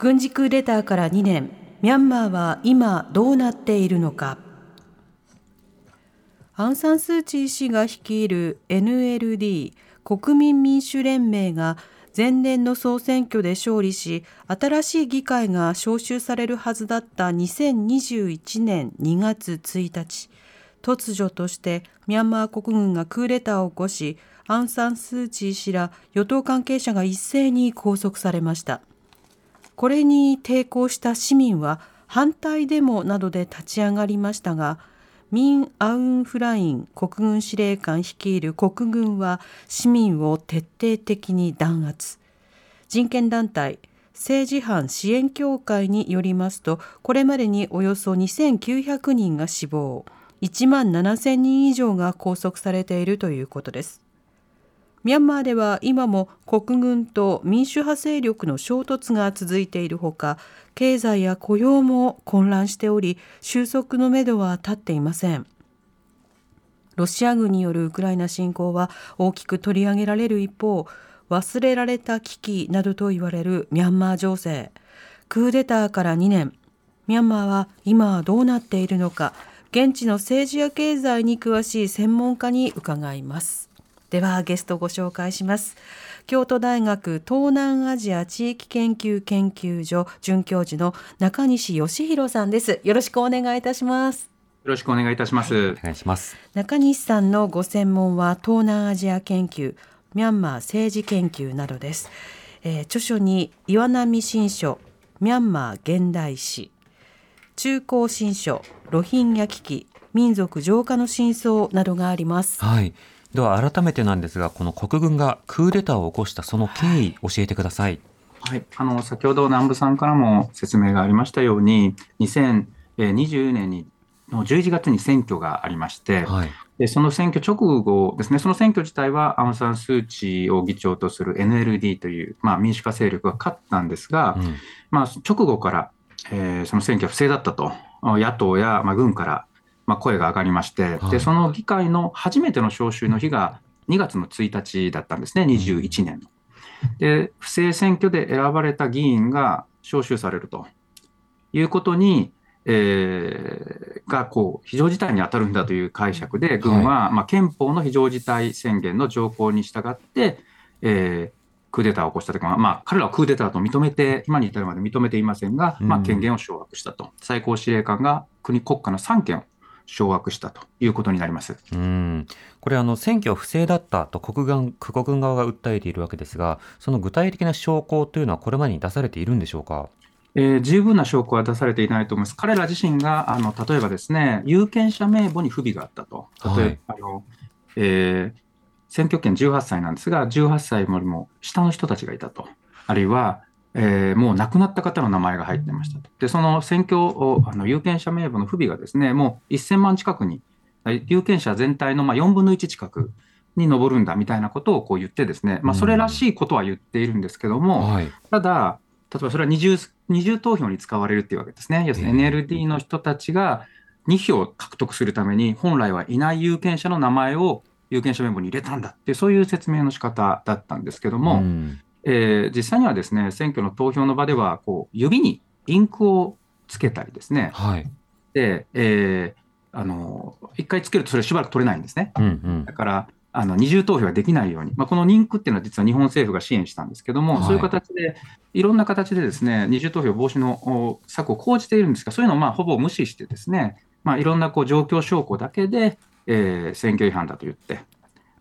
軍事クーデターから2年ミャンマーは今どうなっているのか。アン・サン・スー・チー氏が率いる NLD 国民民主連盟が前年の総選挙で勝利し新しい議会が招集されるはずだった2021年2月1日突如としてミャンマー国軍がクーデターを起こしアン・サン・スー・チー氏ら与党関係者が一斉に拘束されました。これに抵抗した市民は反対デモなどで立ち上がりましたがミン・アウン・フライン国軍司令官率いる国軍は市民を徹底的に弾圧。人権団体政治犯支援協会によりますとこれまでにおよそ2900人が死亡1万7000人以上が拘束されているということです。ミャンマーでは今も国軍と民主派勢力の衝突が続いているほか経済や雇用も混乱しており収束のめどは立っていません。ロシア軍によるウクライナ侵攻は大きく取り上げられる一方忘れられた危機などと言われるミャンマー情勢。クーデターから2年。ミャンマーは今どうなっているのか現地の政治や経済に詳しい専門家に伺います。ではゲストご紹介します。京都大学東南アジア地域研究研究所准教授の中西義弘さんです。よろしくお願いいたします。よろしくお願いいたします。お願いします。中西さんのご専門は東南アジア研究ミャンマー政治研究などです、えー著書に岩波新書ミャンマー現代史中高新書ロヒンギャ危機民族浄化の真相などがあります。はいでは改めてなんですがこの国軍がクーデターを起こしたその経緯教えてください。はい、あの先ほど南部さんからも説明がありましたように、2020年にの11月に選挙がありまして、はい。でその選挙直後ですね、その選挙自体はアウン・サン・スー・チーを議長とする NLD という、まあ、民主化勢力が勝ったんですが、うん。まあ、直後から、えーその選挙は不正だったと、野党や、まあ、軍から、まあ、声が上がりまして、はい。で、その議会の初めての招集の日が2月の1日だったんですね、21年の。で、不正選挙で選ばれた議員が招集されると。いうことに、えーがこう非常事態に当たるんだという解釈で、軍は、まあ、憲法の非常事態宣言の条項に従って、えークーデターを起こしたというか、まあ、彼らはクーデターと認めて、今に至るまで認めていませんが、まあ、うん権限を掌握したと、最高司令官が国国家の3権を掌握したということになります。うんこれあの選挙は不正だったと国軍国軍側が訴えているわけですがその具体的な証拠というのはこれまでに出されているんでしょうか？えー十分な証拠は出されていないと思います。彼ら自身があの例えばですね、有権者名簿に不備があったと。例えば、あのえー選挙権18歳なんですが、18歳よりも下の人たちがいたと。あるいは、えーもう亡くなった方の名前が入ってましたと。で、その選挙をあの有権者名簿の不備がですね、もう1000万近くに、え有権者全体のまあ4分の1近くに上るんだみたいなことをこう言ってですね、まあ、それらしいことは言っているんですけども、はいただ、例えばそれは二重二重投票に使われるっていうわけですね。要するにええ NLD の人たちが2票獲得するために、本来はいない有権者の名前を有権者名簿に入れたんだっていう、そういう説明の仕方だったんですけども、んえー実際にはですね、選挙の投票の場では、こう指にインクをつけたりですね、はい。で、えーあの一回つけるとそれしばらく取れないんですね。うんうん。だから、あの二重投票ができないように、まあ、このリンクっていうのは実は日本政府が支援したんですけども、はい。そういう形で、いろんな形でですね二重投票防止のお策を講じているんですが、そういうのをまあほぼ無視して、ですね、まあ、いろんなこう状況証拠だけで、えー選挙違反だと言って、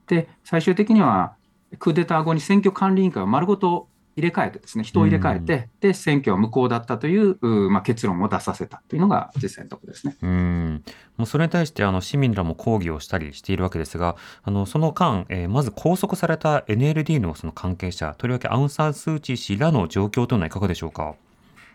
で最終的にはクーデター後に選挙管理委員会を丸ごと入れ替えてですね、人を入れ替えて、で、選挙は無効だったという、うまあ、結論を出させたというのが実際のところですね。うんもうそれに対してあの市民らも抗議をしたりしているわけですがあのその間、えーまず拘束された NLD のその関係者とりわけアウン・サン・スー・チー氏らの状況というのはいかがでしょうか？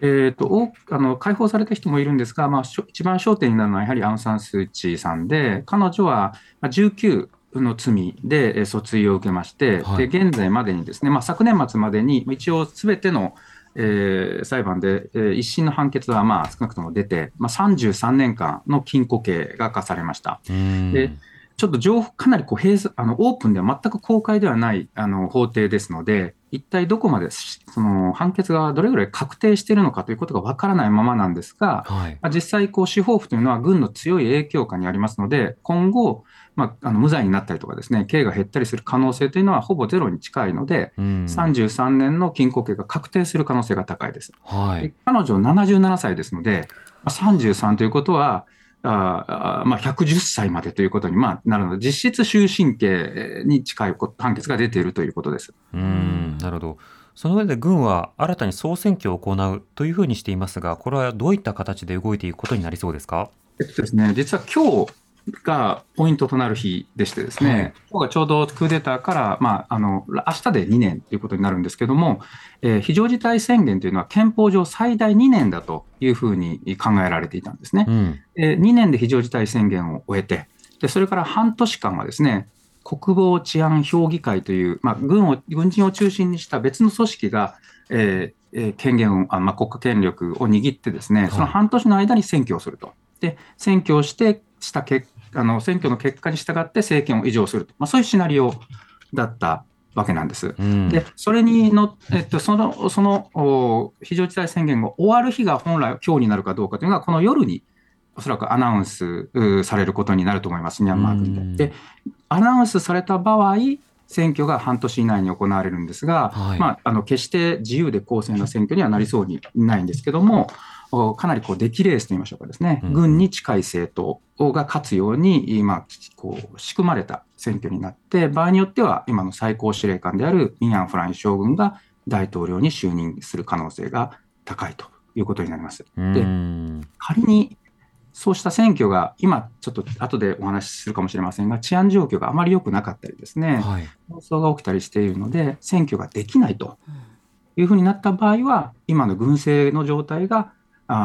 えーと、とあの解放された人もいるんですが、まあ、一番焦点になるのはやはりアウン・サン・スー・チーさんで、彼女は19の罪で訴追を受けまして、はい、で現在までにですね、まあ、昨年末までに一応すべてのえー、裁判で、えー、一審の判決はまあ少なくとも出て、まあ、33年間の禁錮刑が課されました。でちょっと情報かなりこう閉あのオープンでは全く公開ではないあの法廷ですので、一体どこまでその判決がどれぐらい確定しているのかということがわからないままなんですが、はい、実際こう、司法府というのは軍の強い影響下にありますので、今後、まあ、あの無罪になったりとかですね、刑が減ったりする可能性というのはほぼゼロに近いので、うん、33年の禁錮刑が確定する可能性が高いです。はい、彼女77歳ですので、33ということは、あまあ、110歳までということにまあなるので、実質終身刑に近い判決が出ているということです。うんなるほどその上で軍は新たに総選挙を行うというふうにしていますが、これはどういった形で動いていくことになりそうですか？えっとですね、実は今日がポイントとなる日でしてですね、はい、今日がちょうどクーデターから、まあ、あの明日で2年ということになるんですけども、えー、非常事態宣言というのは憲法上最大2年だというふうに考えられていたんですね。うん、えー、2年で非常事態宣言を終えてで、それから半年間はですね、国防治安評議会という、まあ、軍を軍人を中心にした別の組織が、えー、権限を、あまあ、国家権力を握ってですね、その半年の間に選挙をすると。で選挙をしてした結あの選挙の結果に従って政権を移譲すると、まあ、そういうシナリオだったわけなんです。うん、でそれにの、えっと、そのその非常事態宣言が終わる日が本来、今日になるかどうかというのは、この夜におそらくアナウンスされることになると思います、ミャンマー軍で。で、アナウンスされた場合、選挙が半年以内に行われるんですが、はい、まあ、あの決して自由で公正な選挙にはなりそうにないんですけども、かなりこう出来レースといいましょうかですね、うん、軍に近い政党が勝つように、まあ、こう仕組まれた選挙になって、場合によっては今の最高司令官であるミン・アン・フライン将軍が大統領に就任する可能性が高いということになります。で仮にそうした選挙が今、ちょっと後でお話しするかもしれませんが、治安状況があまり良くなかったりですね、はい、紛争が起きたりしているので、選挙ができないというふうになった場合は、今の軍政の状態が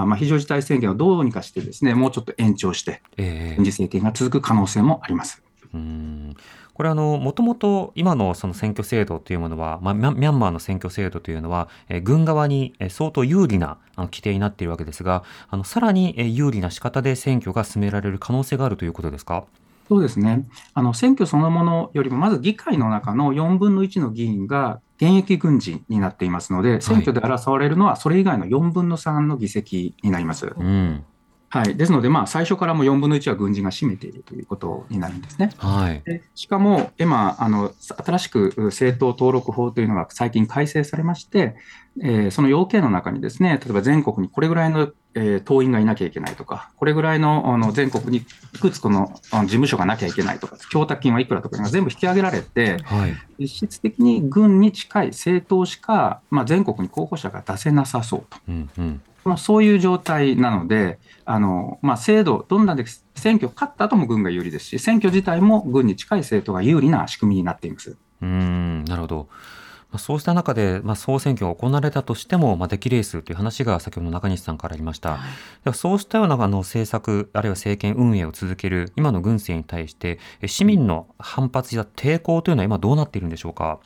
あまあ非常事態宣言をどうにかしてですね、もうちょっと延長して、軍事政権が続く可能性もあります。えー、うんこれあの、もともと今のその選挙制度というものは、まあ、ミャンマーの選挙制度というのは、えー、軍側に相当有利なあの規定になっているわけですが、あのさらに有利な仕方で選挙が進められる可能性があるということですか？そうですねあの選挙そのものよりも、まず議会の中の4分の1の議員が現役軍人になっていますので、選挙で争われるのはそれ以外の4分の3の議席になります。うんはい、ですので、まあ、最初からも4分の1は軍人が占めているということになるんですね。はい、でしかも、今あの、新しく政党登録法というのが最近改正されまして、えー、その要件の中にですね、例えば全国にこれぐらいの、えー、党員がいなきゃいけないとか、これぐらいのあの全国にいくつかの事務所がなきゃいけないとか、供託金はいくらとかが全部引き上げられて、はい、実質的に軍に近い政党しか、まあ、全国に候補者が出せなさそうと。うんうんまあ、そういう状態なので、あのまあ、制度、どんなで選挙勝った後も軍が有利ですし、選挙自体も軍に近い政党が有利な仕組みになっていますうんなるほど。まあ、そうした中で、まあ、総選挙が行われたとしても、まあ、出来レースという話が先ほど中西さんからありました。はい、そうしたようなあの政策、あるいは政権運営を続ける今の軍政に対して、市民の反発や抵抗というのは今どうなっているんでしょうか？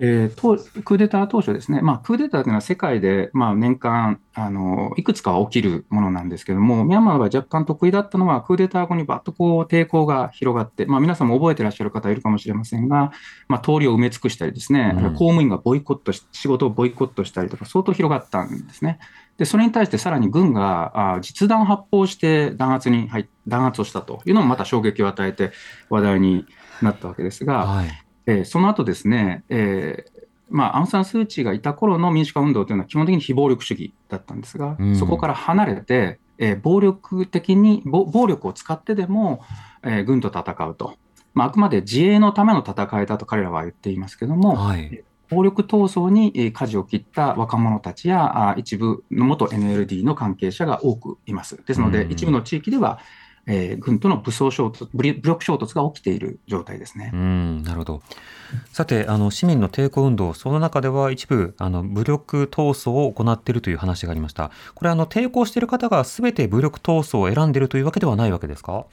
えー、とクーデター当初ですね、まあ、クーデターというのは世界で、まあ、年間あのいくつかは起きるものなんですけども、ミャンマーが若干得意だったのは、クーデター後にばっとこう抵抗が広がって、まあ、皆さんも覚えてらっしゃる方いるかもしれませんが、まあ、通りを埋め尽くしたりですね、うん、公務員がボイコットし、仕事をボイコットしたりとか、相当広がったんですね。でそれに対してさらに軍があ実弾発砲して弾圧に入弾圧をしたというのもまた衝撃を与えて話題になったわけですが、はいえー、その後ですね、えーまあ、アウン・サン・スー・チーがいた頃の民主化運動というのは基本的に非暴力主義だったんですが、うん、そこから離れて、えー、暴力的に暴力を使ってでも、えー、軍と戦うと、まあ、あくまで自衛のための戦いだと彼らは言っていますけども、はい、暴力闘争に舵を切った若者たちや一部の元 NLD の関係者が多くいます。ですので、一部の地域ではえー軍との武装衝突、武力衝突が起きている状態ですね。うん、なるほど。さて、あの市民の抵抗運動、その中では一部あの武力闘争を行っているという話がありました。これあの抵抗している方がすべて武力闘争を選んでいるというわけではないわけですか？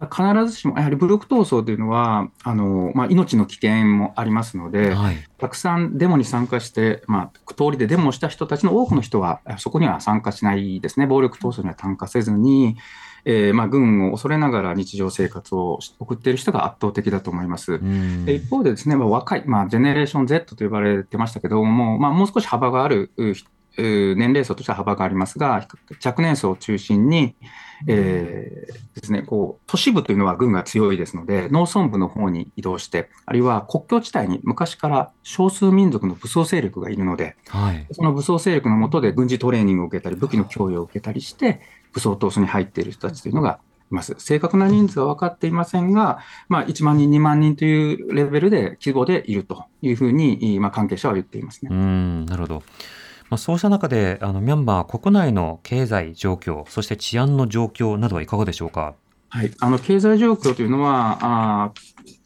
必ずしも、やはり武力闘争というのは、あのまあ、命の危険もありますので、はい。たくさんデモに参加して、まあ、通りでデモをした人たちの多くの人は、そこには参加しないですね、暴力闘争には参加せずに、えーまあ、軍を恐れながら日常生活を送っている人が圧倒的だと思います。うんで一方でですね、まあ、若い、まあ、ジェネレーション Z と呼ばれてましたけども、まあ、もう少し幅がある年齢層としては幅がありますが、若年層を中心に、えーですね、こう都市部というのは軍が強いですので、農村部の方に移動して、あるいは国境地帯に昔から少数民族の武装勢力がいるので、はい。その武装勢力の下で軍事トレーニングを受けたり、武器の供与を受けたりして、武装闘争に入っている人たちというのがいます。正確な人数は分かっていませんが、まあ、1万人、2万人というレベルで、規模でいるというふうに、まあ、関係者は言っていますね。うん、なるほど。まあ、そうした中で、あのミャンマー国内の経済状況、そして治安の状況などはいかがでしょうか？はい、あの経済状況というのは、あ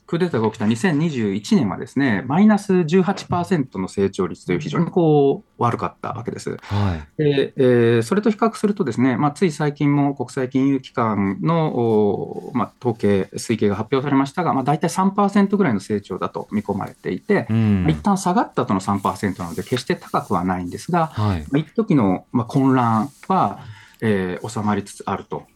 クーデターが起きた2021年はですね、マイナス18%の成長率という非常にこう悪かったわけです。はい。でえーそれと比較するとですね、まあ、つい最近も国際金融機関の、おまあ、統計、推計が発表されましたが、まあ、大体3%ぐらいの成長だと見込まれていて、うん。一旦下がったとの3%なので、決して高くはないんですが、はい。まあ一時のまあ混乱は、えー収まりつつあると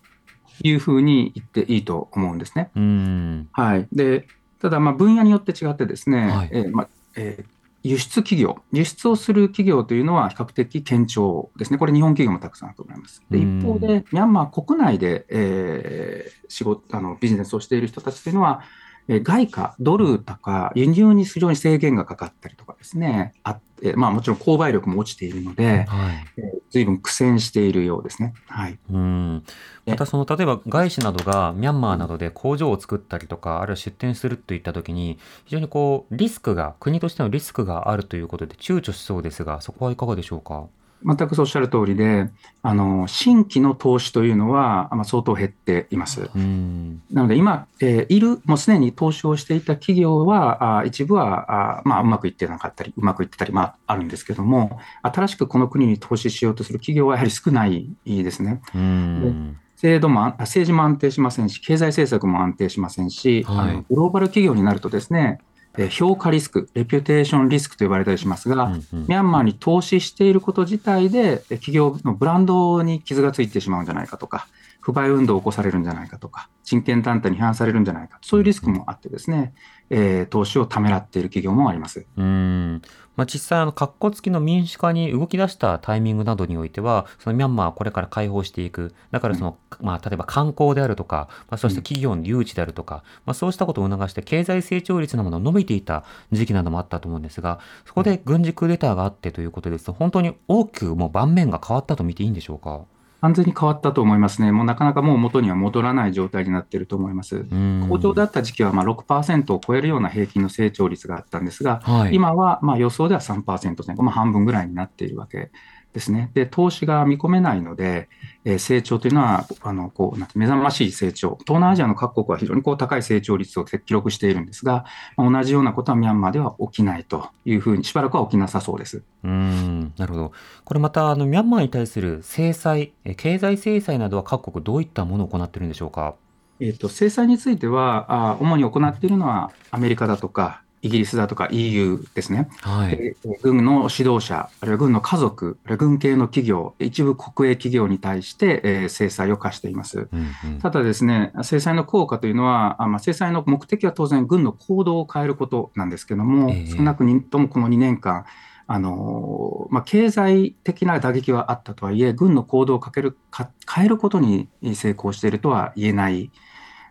いうふうに言っていいと思うんですね。うん。はい、でただ、まあ分野によって違ってですね、はい。えーまあえー輸出企業、輸出をする企業というのは比較的堅調ですね、これ、日本企業もたくさんあると思います。でうん。一方で、ミャンマー国内で、えー仕事あのビジネスをしている人たちというのは、えー外貨、ドルとか輸入に非常に制限がかかったりとかですね、あってまあ、もちろん購買力も落ちているので、はい。えー随分苦戦しているようですね。はいうん。またその例えば外資などがミャンマーなどで工場を作ったりとか、あるいは出店するといったときに、非常にこうリスクが、国としてのリスクがあるということで躊躇しそうですが、そこはいかがでしょうか？全くそうおっしゃる通りで、あの新規の投資というのは、まあ、相当減っています。うん。なので今、えーいる、もうすでに投資をしていた企業は、あー一部はあー、まあ、うまくいってなかったり、うまくいってたり、まあ、あるんですけども、新しくこの国に投資しようとする企業はやはり少ないですね。うん。制度もあ政治も安定しませんし、経済政策も安定しませんし、はいあのグローバル企業になるとですね、えー評価リスク、レピュテーションリスクと呼ばれたりしますが、うんうんミャンマーに投資していること自体で、え企業のブランドに傷がついてしまうんじゃないかとか、不買運動を起こされるんじゃないかとか、人権団体に批判されるんじゃないか、そういうリスクもあってですね、えー投資をためらっている企業もあります。うんまあ、実際、あの、格好付きの民主化に動き出したタイミングなどにおいては、そのミャンマーはこれから開放していく。だからその、まあ、例えば観光であるとか、まあ、そして企業の誘致であるとか、まあ、そうしたことを促して経済成長率なものが伸びていた時期などもあったと思うんですが、そこで軍事クーデターがあってということですと、本当に大きくもう盤面が変わったと見ていいんでしょうか？完全に変わったと思いますね。もうなかなかもう元には戻らない状態になっていると思います。うん好調だった時期はまあ6%を超えるような平均の成長率があったんですが、はい。今はまあ予想では3%前後、まあ、半分ぐらいになっているわけですね。で、投資が見込めないので、えー成長というのは、あのこうなんて目覚ましい成長、東南アジアの各国は非常にこう高い成長率を記録しているんですが、まあ同じようなことはミャンマーでは起きないというふうに、しばらくは起きなさそうです。うーん、なるほど。これまた、あの、ミャンマーに対する制裁、え経済制裁などは各国どういったものを行っているんでしょうか？えー、と制裁についてはあ、主に行っているのはアメリカだとか、イギリスだとか EU ですね。はい。で軍の指導者、あるいは軍の家族、あるいは軍系の企業、一部国営企業に対して、えー制裁を課しています。うんうんただですね、制裁の効果というのは、あまあ、制裁の目的は当然、軍の行動を変えることなんですけども、ええ少なくともこの2年間、あのまあ、経済的な打撃はあったとはいえ、軍の行動をかけるか変えることに成功しているとは言えない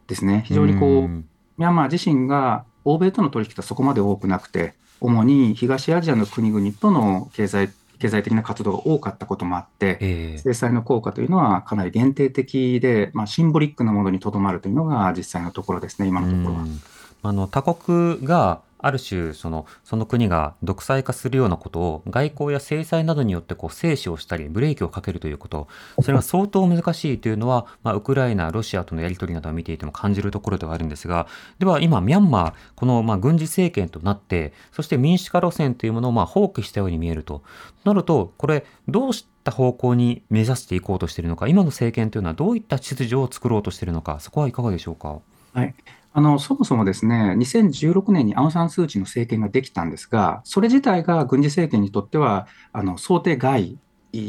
ですね。非常にこう、んミャンマー自身が欧米との取引がそこまで多くなくて、主に東アジアの国々との経済経済的な活動が多かったこともあって、ええ制裁の効果というのはかなり限定的で、まあ、シンボリックなものにとどまるというのが実際のところですね、今のところは。うんあの他国がある種そのその国が独裁化するようなことを外交や制裁などによってこう制止をしたりブレーキをかけるということそれが相当難しいというのは、まあ、ウクライナロシアとのやり取りなどを見ていても感じるところではあるんですがでは今ミャンマーこのまあ軍事政権となってそして民主化路線というものをまあ放棄したように見えるとなるとこれどうした方向に目指していこうとしているのか今の政権というのはどういった秩序を作ろうとしているのかそこはいかがでしょうか？はいあのそもそもですね、2016年にアウン・サン・スー・チーの政権ができたんですが、それ自体が軍事政権にとってはあの想定外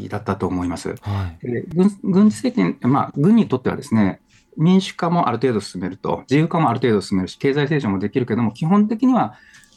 だったと思います。はい、軍軍事政権、まあ、軍にとってはですね、民主化もある程度進めると、自由化もある程度進めるし、経済成長もできるけども、基本的には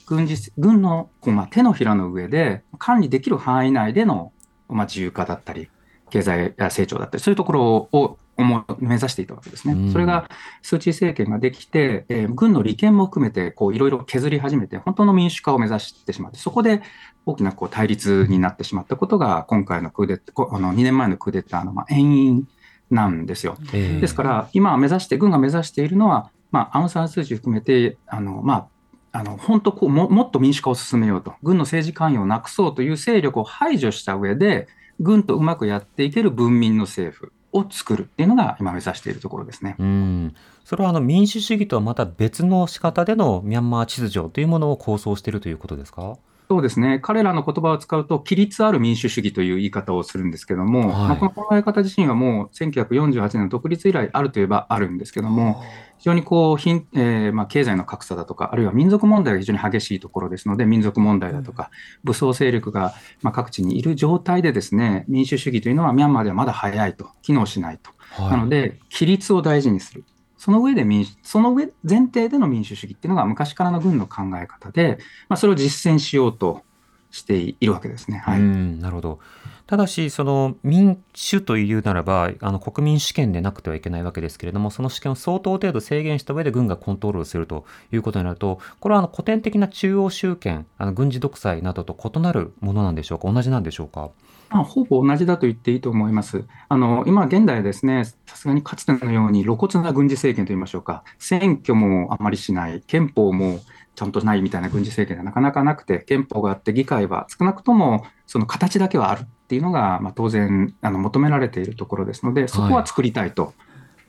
軍事軍のこう、まあ、手のひらの上で管理できる範囲内での、まあ、自由化だったり、経済成長だったり、そういうところを目指していたわけですね。うん、それがスー・チー政権ができて、えー、軍の利権も含めてこういろいろ削り始めて、本当の民主化を目指してしまって、そこで大きなこう対立になってしまったことが、今回のクーデあの2年前のクーデターのまあ遠因なんですよ。えー、ですから、今目指して、軍が目指しているのは、まあ、アウン・サン・スー・チー含めて、あのまあ、あの本当こうも、もっと民主化を進めようと、軍の政治関与をなくそうという勢力を排除した上で、軍とうまくやっていける文民の政府を作るっていうのが今目指しているところですね。うんそれはあの民主主義とはまた別の仕方でのミャンマー秩序というものを構想しているということですか？そうですね、彼らの言葉を使うと、規律ある民主主義という言い方をするんですけども、はい、まあ、この考え方自身はもう1948年の独立以来あるといえばあるんですけども、非常にこう、えー、まあ、経済の格差だとか、あるいは民族問題が非常に激しいところですので、民族問題だとか、武装勢力がまあ各地にいる状態で、ですね民主主義というのはミャンマーではまだ早いと、機能しないと。はい、なので、規律を大事にする。その上で民主、その上、前提での民主主義っていうのが昔からの軍の考え方で、まあ、それを実践しようとしているわけですね。はい、なるほど。ただし、その民主というならば、あの国民主権でなくてはいけないわけですけれども、その主権を相当程度制限した上で軍がコントロールするということになると、これはあの古典的な中央集権、あの軍事独裁などと異なるものなんでしょうか、同じなんでしょうか？まあ、ほぼ同じだと言っていいと思います。あの今現代ですね、さすがにかつてのように露骨な軍事政権といいましょうか、選挙もあまりしない、憲法もちゃんとないみたいな軍事政権がなかなかなくて、憲法があって、議会は少なくともその形だけはあるっていうのが、まあ、当然あの求められているところですので、そこは作りたいと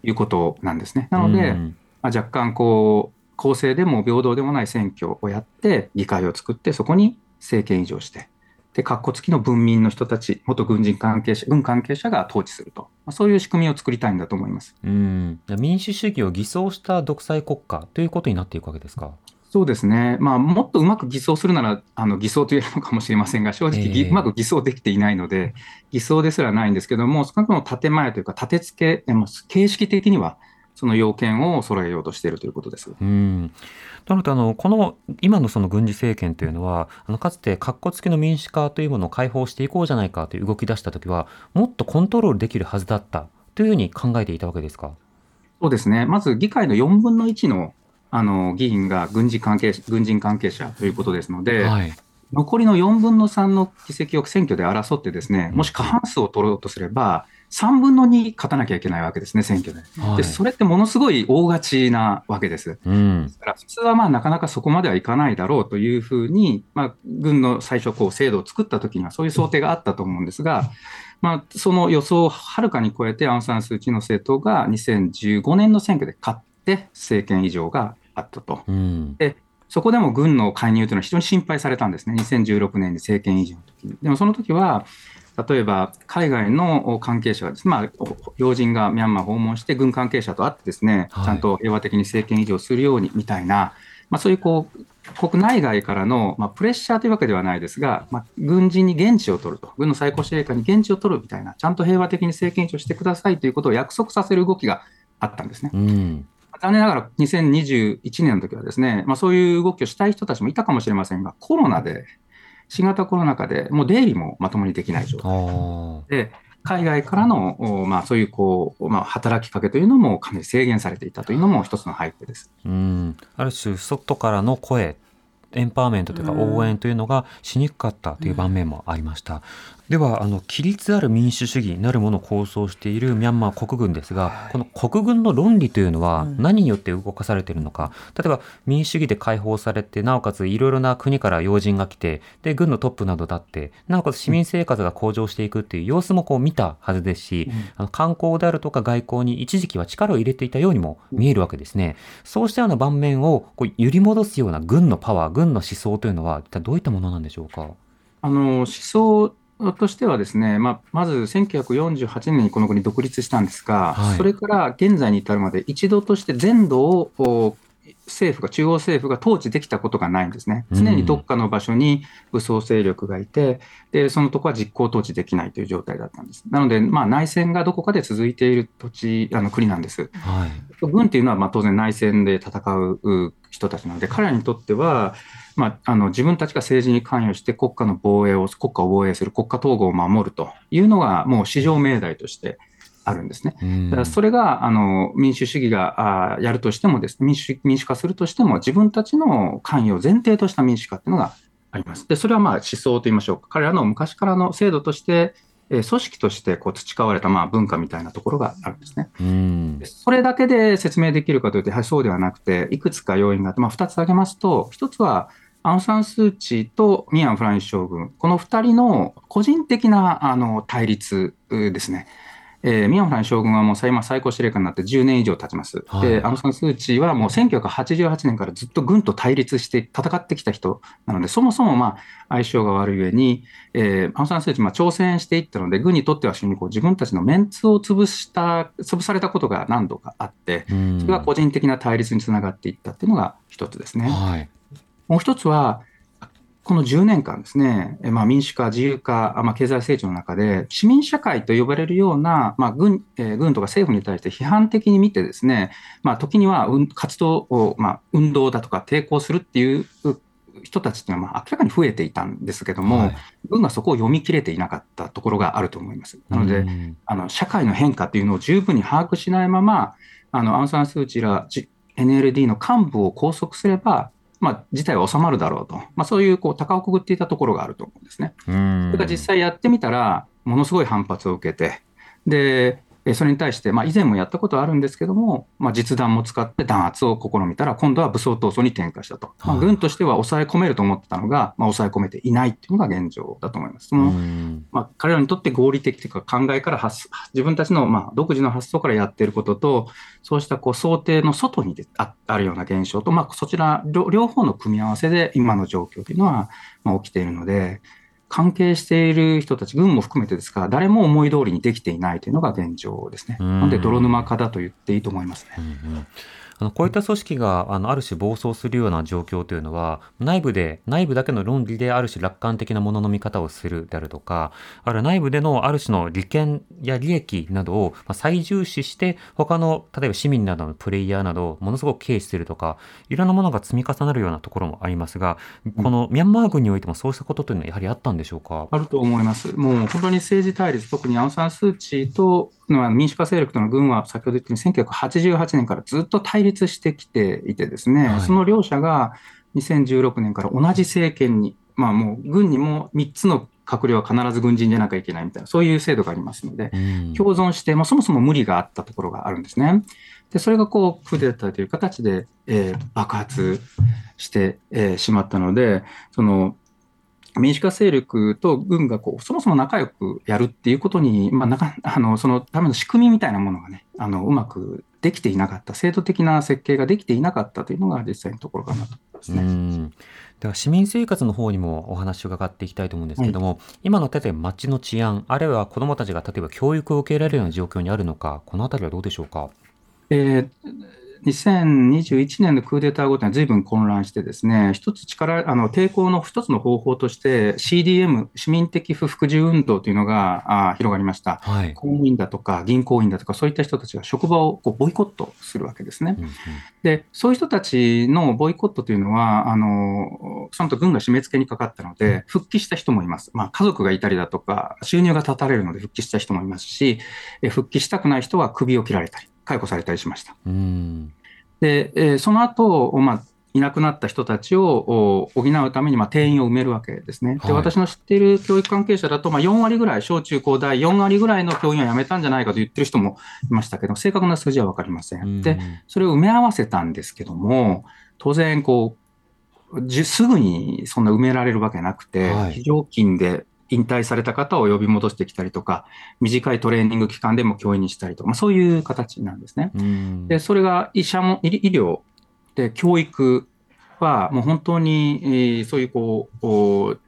いうことなんですね。はい、なので、まあ、若干こう、公正でも平等でもない選挙をやって、議会を作って、そこに政権移譲して、で、括弧付きの文民の人たち、元軍人関係者、軍関係者が統治すると、まあ、そういう仕組みを作りたいんだと思います。うん民主主義を偽装した独裁国家ということになっていくわけですか？そうですね、まあ、もっとうまく偽装するなら、あの偽装と言えるのかもしれませんが、正直、えー、うまく偽装できていないので、偽装ですらないんですけども、少なくとも建前というか、立て付け、形式的にはその要件を揃えようとしているということです。うん。なのであのこの今のその軍事政権というのはあのかつて括弧付きの民主化というものを解放していこうじゃないかという動き出した時はもっとコントロールできるはずだったというふうに考えていたわけですか？そうですね。まず議会の4分の1のあの議員が軍事関係軍人関係者ということですので、はい、残りの4分の3の議席を選挙で争ってですねもし過半数を取ろうとすれば、3分の2勝たなきゃいけないわけですね、選挙で。はい、でそれってものすごい大勝ちなわけです。うん、ですから普通はまあなかなかそこまではいかないだろうというふうに、まあ、軍の最初こう制度を作った時にはそういう想定があったと思うんですが、まあ、その予想をはるかに超えてアウン・サン・スー・チーの政党が2015年の選挙で勝って政権移譲があったと。うん、でそこでも軍の介入というのは非常に心配されたんですね、2016年に政権移譲の時に。でもその時は例えば海外の関係者がです、ね、まあ、要人がミャンマー訪問して軍関係者と会ってですね、はい、ちゃんと平和的に政権移譲するようにみたいな、まあ、そういうこう国内外からの、まあ、プレッシャーというわけではないですが、まあ、軍人に現地を取ると、軍の最高司令官に現地を取るみたいな、ちゃんと平和的に政権移譲してくださいということを約束させる動きがあったんですね。うん残念ながら2021年の時はですね、まあ、そういう動きをしたい人たちもいたかもしれませんが、コロナで新型コロナ禍でもう出入りもまともにできない状態で、海外からの、まあ、そういうこう、まあ、働きかけというのもかなり制限されていたというのも一つの背景です。うんある種外からの声エンパワーメントというか応援というのがしにくかったという場面もありました。ではあの規律ある民主主義なるものを構想しているミャンマー国軍ですが、はい、この国軍の論理というのは何によって動かされているのか、うん、例えば民主主義で解放されてなおかついろいろな国から要人が来てで軍のトップなどだってなおかつ市民生活が向上していくっていう様子もこう見たはずですし、うん、あの観光であるとか外交に一時期は力を入れていたようにも見えるわけですね。そうしたような盤面をこう揺り戻すような軍のパワー軍の思想というのは一体どういったものなんでしょうか？あの思想としてはですね、まあ、まず1948年にこの国独立したんですが、はい、それから現在に至るまで一度として全土を政府が、中央政府が統治できたことがないんですね。常にどっかの場所に武装勢力がいて、で、そのとこは実行統治できないという状態だったんです。なので、まあ、内戦がどこかで続いている土地、あの国なんです。はい、軍っていうのは、まあ、当然内戦で戦う人たちなので、彼らにとっては、まあ、あの自分たちが政治に関与して国家の防衛を、国家を防衛する、国家統合を守るというのが、もう至上命題としてあるんですね。だからそれがあの民主主義があやるとしてもです、ね、民主民主化するとしても、自分たちの関与を前提とした民主化っていうのがあります。で、それはまあ思想といいましょうか、彼らの昔からの制度として、え組織としてこう培われたまあ文化みたいなところがあるんですね。それだけで説明できるかというと、やはりそうではなくて、いくつか要因があって、まあ、2つ挙げますと、1つは、アウン・サン・スー・チーとミアン・フランス将軍、この2人の個人的なあの対立ですね。えー、ミアン・フラン将軍はもう今最高司令官になって10年以上経ちます。はい、で、アウン・サン・スー・チーはもう1988年からずっと軍と対立して戦ってきた人なので、そもそもまあ相性が悪い上に、えー、アウン・サン・スー・チー、まあ、挑戦していったので、軍にとっては非常にこう自分たちのメンツを潰した、潰されたことが何度かあって、それが個人的な対立につながっていったっていうのが一つですね。はいもう一つは、この10年間ですね、まあ、民主化、自由化、まあ、経済成長の中で、市民社会と呼ばれるような、まあ軍えー、軍とか政府に対して批判的に見てですね、まあ、時には活動を、まあ、運動だとか抵抗するっていう人たちっていうのはまあ明らかに増えていたんですけども、はい、軍がそこを読み切れていなかったところがあると思います。なので、あの社会の変化っていうのを十分に把握しないまま、あのアンサン・スー・チーら NLD の幹部を拘束すれば、まあ、事態は収まるだろうと、まあ、そういうこう高をくぐっていたところがあると思うんですね。それが実際やってみたら、ものすごい反発を受けて、で、それに対して、まあ、以前もやったことはあるんですけども、まあ、実弾も使って弾圧を試みたら、今度は武装闘争に転化したと、まあ、軍としては抑え込めると思ってたのが、まあ、抑え込めていないっていうのが現状だと思います。そのまあ、彼らにとって合理的というか、考えから発自分たちのまあ独自の発想からやっていることと、そうしたこう想定の外にああるような現象と、まあ、そちら両方の組み合わせで今の状況というのはまあ起きているので、関係している人たち、軍も含めてですが、誰も思い通りにできていないというのが現状ですね。なので、泥沼化だと言っていいと思いますね。うんうんあのこういった組織があのある種暴走するような状況というのは内部で内部だけの論理である種楽観的なものの見方をするであるとかあるいは内部でのある種の利権や利益などを最重視して他の例えば市民などのプレイヤーなどをものすごく軽視するとかいろんなものが積み重なるようなところもありますがこのミャンマー軍においてもそうしたことというのはやはりあったんでしょうか？あると思います。もう本当に政治対立特にアウン・サン・スー・チーとの民主化勢力との軍は先ほど言ったように1988年からずっと対立してきていてですね、はい、その両者が2016年から同じ政権に、まあもう軍にも3つの閣僚は必ず軍人じゃなきゃいけないみたいな、そういう制度がありますので、共存して、まあ、そもそも無理があったところがあるんですね。で、それがこう、クーデターという形で、えー、爆発して、えー、しまったので、その、民主化勢力と軍がこうそもそも仲良くやるっていうことに、まあ、なか あのそのための仕組みみたいなものがね、あのうまくできていなかった、制度的な設計ができていなかったというのが実際のところかなと思いますね。では市民生活の方にもお話を伺っていきたいと思うんですけれども、はい、今の例えば街の治安、あるいは子どもたちが例えば教育を受けられるような状況にあるのか、このあたりはどうでしょうか？えー2021年のクーデター後というのは随分混乱してですね、一つ力、あの抵抗の一つの方法として CDM、市民的不服従運動というのがあ広がりました、はい、公務員だとか銀行員だとか、そういった人たちが職場をこうボイコットするわけですね。うんうん、で、そういう人たちのボイコットというのは、あのそのと軍が締め付けにかかったので、復帰した人もいます。まあ、家族がいたりだとか、収入が断たれるので復帰した人もいますし、復帰したくない人は首を切られたり。解雇されたりしました。で、えー、その後、まあ、いなくなった人たちを補うために、まあ、定員を埋めるわけですね。で、はい私の知っている教育関係者だと、まあ、4割ぐらい、小中高大4割ぐらいの教員を辞めたんじゃないかと言ってる人もいましたけど、正確な数字は分かりません。で、それを埋め合わせたんですけども、当然、こう、じすぐにそんな埋められるわけなくて、はい非常勤で引退された方を呼び戻してきたりとか、短いトレーニング期間でも教員にしたりとか、まあ、そういう形なんですね。うんで、それが医者も、医医療で教育は、もう本当に、えーそういうこう、こう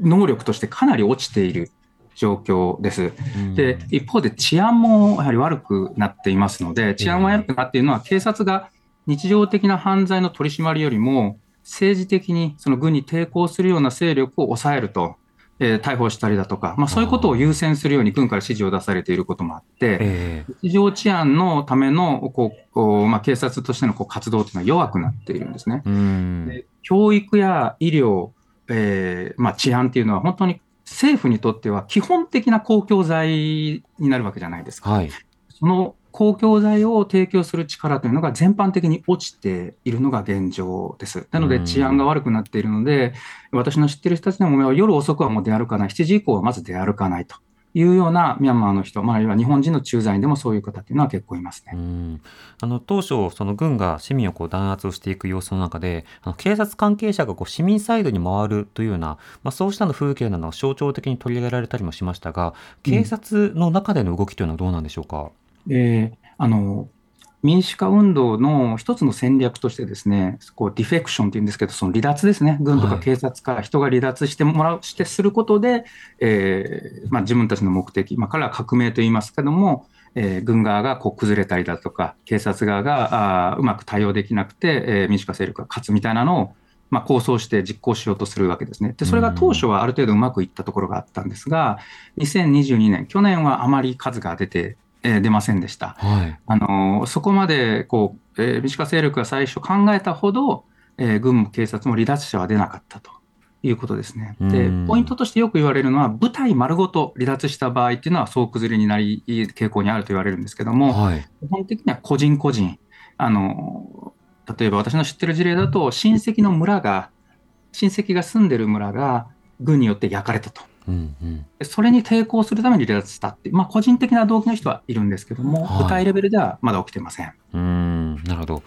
能力としてかなり落ちている状況です。で、一方で治安もやはり悪くなっていますので、治安が悪くなっているのは、警察が日常的な犯罪の取り締まりよりも、政治的にその軍に抵抗するような勢力を抑えると、えー逮捕したりだとか、まあ、そういうことを優先するように軍から指示を出されていることもあって、ええ日常治安のためのこうこう、まあ、警察としてのこう活動というのは弱くなっているんですね。うんで教育や医療、えーまあ、治安っていうのは本当に政府にとっては基本的な公共財になるわけじゃないですか。はい。その公共財を提供する力というのが全般的に落ちているのが現状です。なのうんで治安が悪くなっているので、私の知っている人たちでも夜遅くはもう出歩かない、7時以降はまず出歩かないというようなミャンマーの人、まあ、あるいは日本人の駐在員でもそういう方っていうのは結構いますね。うんあの当初、その軍が市民をこう弾圧をしていく様子の中で、あの警察関係者がこう市民サイドに回るというような、まあ、そうしたの風景などが象徴的に取り上げられたりもしましたが、警察の中での動きというのはどうなんでしょうか？えーあの民主化運動の一つの戦略としてですね、こうディフェクションっていうんですけど、その離脱ですね、軍とかはい。警察から人が離脱してもらう、してすることで、えーまあ、自分たちの目的、まあ、彼らは革命と言いますけども、えー軍側がこう崩れたりだとか、警察側があーうまく対応できなくて、えー民主化勢力が勝つみたいなのを、まあ、構想して実行しようとするわけですね。で、それが当初はある程度うまくいったところがあったんですが、2022年、去年はあまり数が出て、えー出ませんでした。はい。あのそこまでこう、えー民主化勢力が最初考えたほど、えー軍も警察も離脱者は出なかったということですね。でうん、ポイントとしてよく言われるのは、部隊丸ごと離脱した場合っていうのは総崩れになり傾向にあると言われるんですけども、はい。基本的には個人個人、あの例えば私の知ってる事例だと、親戚の村が、親戚が住んでる村が軍によって焼かれたと。うんうん。でそれに抵抗するために離脱したってまあ、個人的な動機の人はいるんですけども、はい部隊レベルではまだ起きてません。うーんなるほど。ま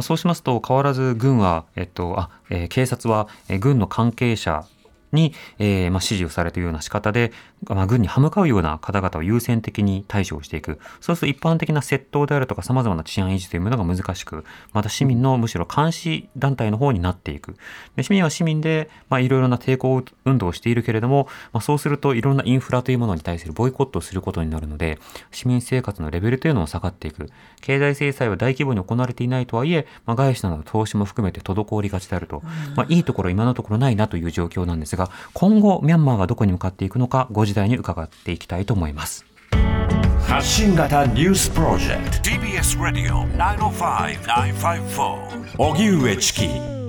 あ、そうしますと、変わらず軍は、えっと、あ、えー警察は、えー軍の関係者に、えーまあ、指示をされているような仕方で、まあ、軍に歯向かうような方々を優先的に対処をしていく。そうすると一般的な窃盗であるとか様々な治安維持というものが難しく、また市民のむしろ監視団体の方になっていく。で市民は市民で、まあ、いろいろな抵抗運動をしているけれども、まあ、そうするといろんなインフラというものに対するボイコットをすることになるので、市民生活のレベルというのも下がっていく。経済制裁は大規模に行われていないとはいえ、まあ、外資などの投資も含めて滞りがちであると。まあ、いいところ今のところないなという状況なんですが、今後ミャンマーがどこに向かっていくのか、ご時代に伺っていきたいと思います。発信型ニュースプロジェク TBS Radio 905-954ト荻上チキ。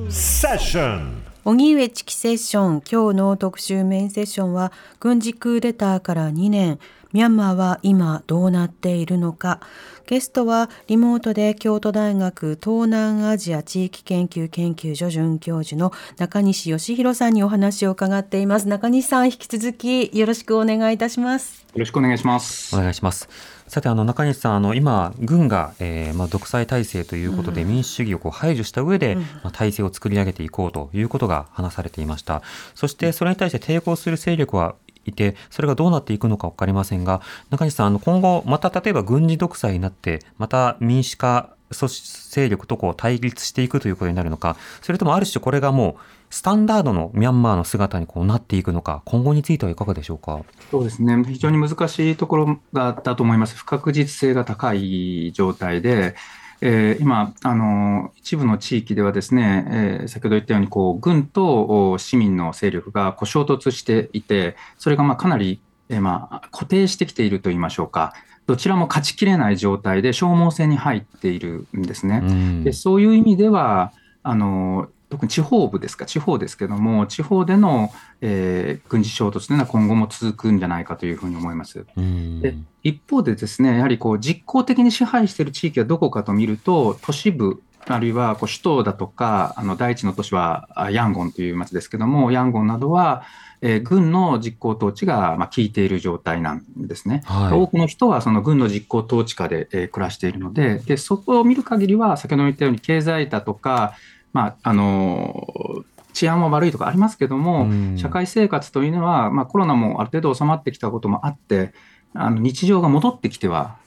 セッション荻上チキセッション。今日の特集メインセッションは軍事クーデターから2年ミャンマーは今どうなっているのかゲストはリモートで京都大学東南アジア地域研究研究所准教授の中西義弘さんにお話を伺っています中西さん引き続きよろしくお願いいたしますよろしくお願いします。お願いします。さて、あの、中西さん、あの、今、軍が、えーまあ、独裁体制ということで、民主主義をこう排除した上で、まあ、体制を作り上げていこうということが話されていました。そして、それに対して抵抗する勢力はいて、それがどうなっていくのか分かりませんが、中西さん、あの、今後、また例えば軍事独裁になって、また民主化、組織勢力とこう対立していくということになるのか、それともある種これがもう、スタンダードのミャンマーの姿にこうなっていくのか、今後についてはいかがでしょうか？そうですね、非常に難しいところがだと思います。不確実性が高い状態で、えー今あの、一部の地域ではですね、えー先ほど言ったようにこう、軍とお市民の勢力がこう衝突していて、それがまあかなり、えーまあ、固定してきているといいましょうか、どちらも勝ちきれない状態で消耗戦に入っているんですね。うんでそういう意味ではあの特に地方部ですか？地方ですけども地方での、えー軍事衝突というのは今後も続くんじゃないかというふうに思います。うんで一方でですねやはりこう実効的に支配している地域はどこかと見ると都市部あるいはこう首都だとか、あの第一の都市はあヤンゴンという町ですけども、ヤンゴンなどは、えー軍の実行統治が、まあ、効いている状態なんですね。はい多くの人はその軍の実行統治下で、えー暮らしているのでで、そこを見る限りは、先ほども言ったように経済だとか、まああのー治安も悪いとかありますけども、うん社会生活というのは、まあ、コロナもある程度収まってきたこともあって、あの日常が戻ってきては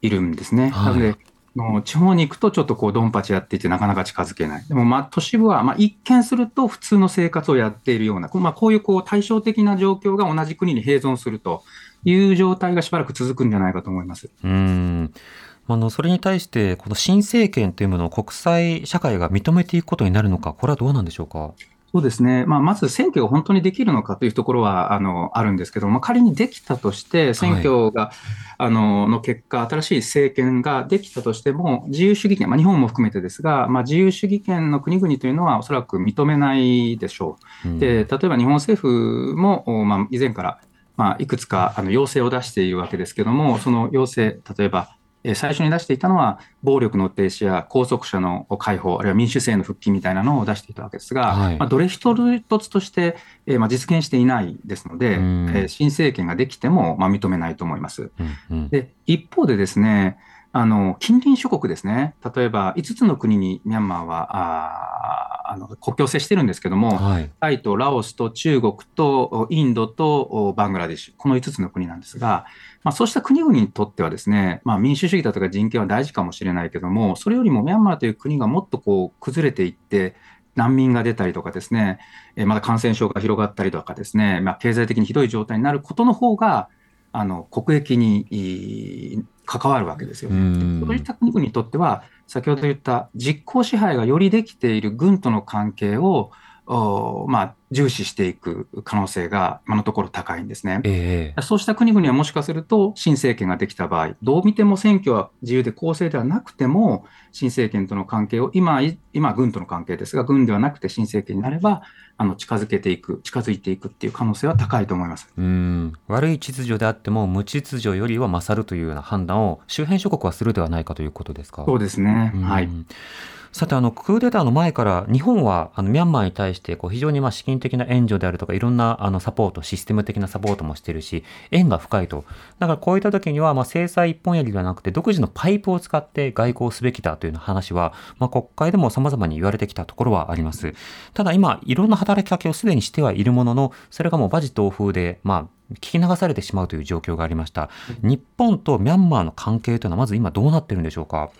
いるんですね。はいなのであの地方に行くとちょっとこうドンパチやっていてなかなか近づけない。でもまあ都市部はまあ一見すると普通の生活をやっているような、こうまあ、こういうこう対照的な状況が同じ国に併存するという状態がしばらく続くんじゃないかと思います。うんあのそれに対してこの新政権というものを国際社会が認めていくことになるのかこれはどうなんでしょうか？そうですね、まあ、まず選挙が本当にできるのかというところはあのあるんですけども、仮にできたとして、選挙が、あのの結果、新しい政権ができたとしても、自由主義権、まあ、日本も含めてですが、まあ、自由主義権の国々というのはおそらく認めないでしょう。うんで例えば日本政府も、おまあ、以前から、まあ、いくつかあの要請を出しているわけですけども、その要請、例えば、えー最初に出していたのは、暴力の停止や拘束者の解放、あるいは民主制の復帰みたいなのを出していたわけですが、はい。まあ、どれ一つとして、えーまあ、実現していないですので、うん。えー新政権ができても、まあ、認めないと思います。うんうん。で一方でですね、あの近隣諸国ですね、例えば5つの国にミャンマーはあの国境を接してるんですけども、はい。タイとラオスと中国とインドとバングラデシュ、この5つの国なんですが、まあ、そうした国々にとってはですね、まあ、民主主義だとか人権は大事かもしれないけども、それよりもミャンマーという国がもっとこう崩れていって、難民が出たりとかですね、えーまだ感染症が広がったりとかですね、まあ、経済的にひどい状態になることの方が、あの国益に関わるわけですようね。んそういった国々にとっては、先ほど言った実効支配がよりできている軍との関係を、おまあ、重視していく可能性が今のところ高いんですね。ええそうした国々はもしかすると、新政権ができた場合、どう見ても選挙は自由で公正ではなくても、新政権との関係を、今、今軍との関係ですが、軍ではなくて新政権になれば、あの近づけていく、近づいていくっていう可能性は高いと思います。うん悪い秩序であっても無秩序よりは勝るというような判断を周辺諸国はするではないかということですか？そうですね。うんはい。さてあのクーデターの前から日本はあのミャンマーに対してこう非常にまあ資金的な援助であるとかいろんなあのサポートシステム的なサポートもしてるし縁が深いとだからこういった時にはまあ制裁一本やりではなくて独自のパイプを使って外交すべきだというような話は、まあ、国会でも様々に言われてきたところはありますただ今いろんな働きかけをすでにしてはいるもののそれがもう馬事東風でまあ聞き流されてしまうという状況がありました。日本とミャンマーの関係というのはまず今どうなってるんでしょうか？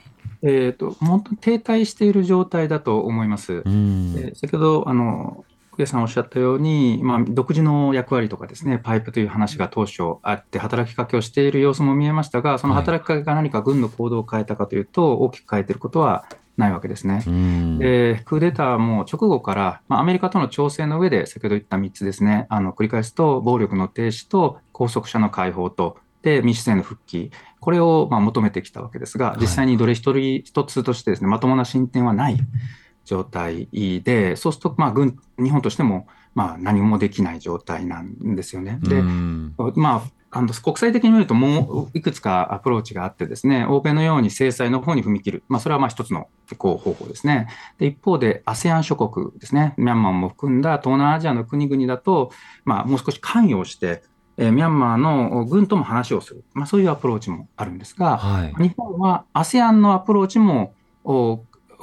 えっ、と、本当に停滞している状態だと思います。うん。で先ほど、あの、福家さんおっしゃったように、まあ、独自の役割とかですね、パイプという話が当初あって、働きかけをしている様子も見えましたが、その働きかけが何か軍の行動を変えたかというと、大きく変えていることはないわけですね。うん。でクーデターも直後から、まあ、アメリカとの調整の上で、先ほど言った3つですね、あの繰り返すと、暴力の停止と拘束者の解放と、で民主制の復帰、これをまあ求めてきたわけですが、実際にどれ一人一つとしてですね、まともな進展はない状態で、そうすると、まあ軍、日本としてもまあ何もできない状態なんですよね。で、うんまあ、あの国際的に見ると、もういくつかアプローチがあって、ですね欧米のように制裁の方に踏み切る、まあ、それはまあ一つのこう方法ですね。で一方で、ASEAN 諸国ですね、ミャンマーも含んだ東南アジアの国々だと、まあ、もう少し関与して、えーミャンマーの軍とも話をする、まあ、そういうアプローチもあるんですが、はい。日本は ASEAN のアプローチもお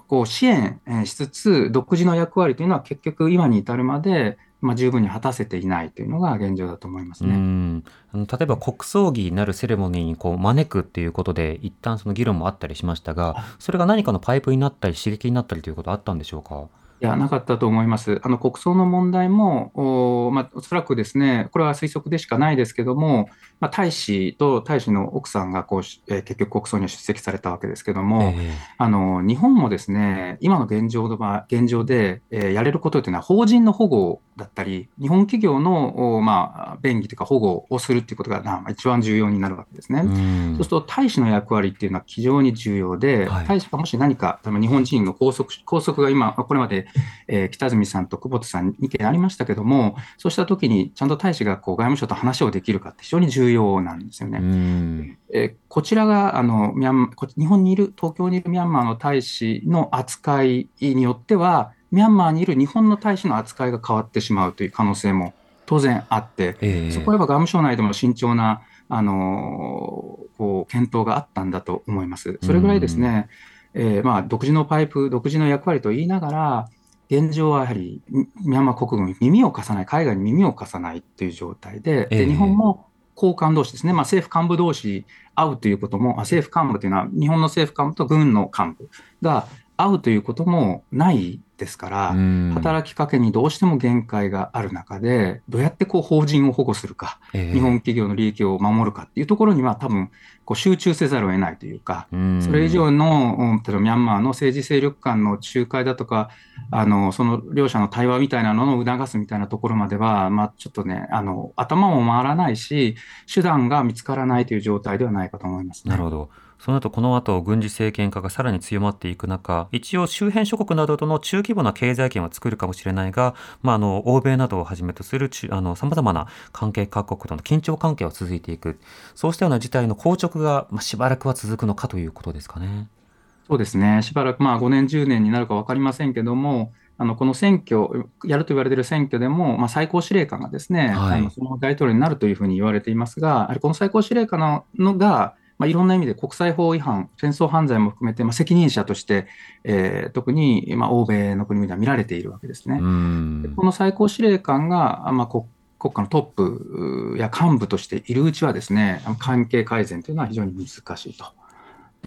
こう支援えーしつつ、独自の役割というのは結局、今に至るまで、まあ、十分に果たせていないというのが現状だと思いますうね。んあの例えば国葬儀になるセレモニーにこう招くっていうことで一旦その議論もあったりしましたがそれが何かのパイプになったり刺激になったりということはあったんでしょうか？いや、なかったと思います。あの国葬の問題も、おまあ、おそらくですね、これは推測でしかないですけども、まあ、大使と大使の奥さんがこうし、えー結局、国葬には出席されたわけですけども、えあの日本もですね、今の現状の場現状で、えーやれることというのは、邦人の保護だったり、日本企業の、まあ、便宜というか保護をするっていうことが、まあ、一番重要になるわけですね。そうすると、大使の役割っていうのは非常に重要で、はい、大使がもし何か、日本人の拘束拘束が今、これまで、えー、北住さんと久保田さん意見ありましたけども、そうしたときに、ちゃんと大使がこう外務省と話をできるかって非常に重要なんですよね。えー、こちらがあのミャン日本にいる、東京にいるミャンマーの大使の扱いによっては、ミャンマーにいる日本の大使の扱いが変わってしまうという可能性も当然あって、えー、そこはやっぱ外務省内でも慎重な、あのこう検討があったんだと思います。それぐらいですね、えー、まあ、独自のパイプ、独自の役割と言いながら、現状はやはりミャンマー国軍に耳を貸さない、海外に耳を貸さないという状態で、で日本も高官同士ですね、まあ、政府幹部同士会うということも、政府幹部というのは、日本の政府幹部と軍の幹部が会うということもないですから、働きかけにどうしても限界がある中で、どうやってこう法人を保護するか、えー、日本企業の利益を守るかっていうところには、多分こう集中せざるを得ないというか、それ以上の例えばミャンマーの政治勢力間の仲介だとか、あのその両者の対話みたいなのを促すみたいなところまでは、まあ、ちょっとねあの、頭も回らないし、手段が見つからないという状態ではないかと思います、ね、なるほどその後この後軍事政権化がさらに強まっていく中一応周辺諸国などとの中規模な経済圏は作るかもしれないが、まあ、あの欧米などをはじめとするさまざまな関係各国との緊張関係は続いていく。そうしたような事態の硬直が、まあ、しばらくは続くのかということですかね。そうですね。しばらく、まあ、5年10年になるか分かりませんけどもあのこの選挙、やると言われている選挙でも、まあ、最高司令官がですね、はい、あのその大統領になるというふうに言われていますが、この最高司令官ののが、まあ、いろんな意味で国際法違反、戦争犯罪も含めて、まあ、責任者として、えー、特に、まあ、欧米の国々では見られているわけですね。この最高司令官が、まあ、国国家のトップや幹部としているうちはですね、関係改善というのは非常に難しいと。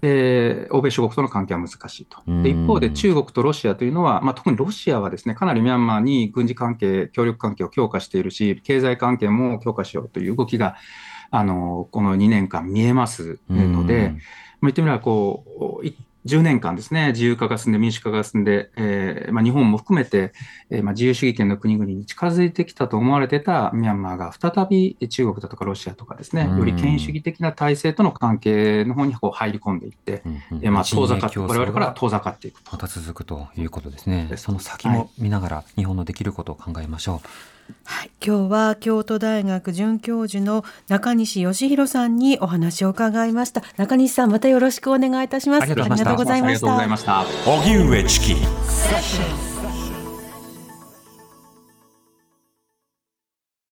で欧米諸国との関係は難しいと。で一方で中国とロシアというのは、まあ、特にロシアはですねかなりミャンマーに軍事関係、協力関係を強化しているし、経済関係も強化しようという動きがあのこの2年間見えますので、まあ、言ってみればこう10年間ですね、自由化が進んで、民主化が進んで、えーまあ、日本も含めて、えーまあ、自由主義権の国々に近づいてきたと思われてたミャンマーが再び中国だとかロシアとかですね、より権威主義的な体制との関係の方にこう入り込んでいって、うんうん、まあ、遠ざかって、我々から遠ざかっていくと。また続くということですね。その先も見ながら、日本のできることを考えましょう。はい。はい、今日は京都大学准教授の中西義弘さんにお話を伺いました。中西さんまたよろしくお願いいたします。ありがとうございました。ありがとうございました。荻上チキ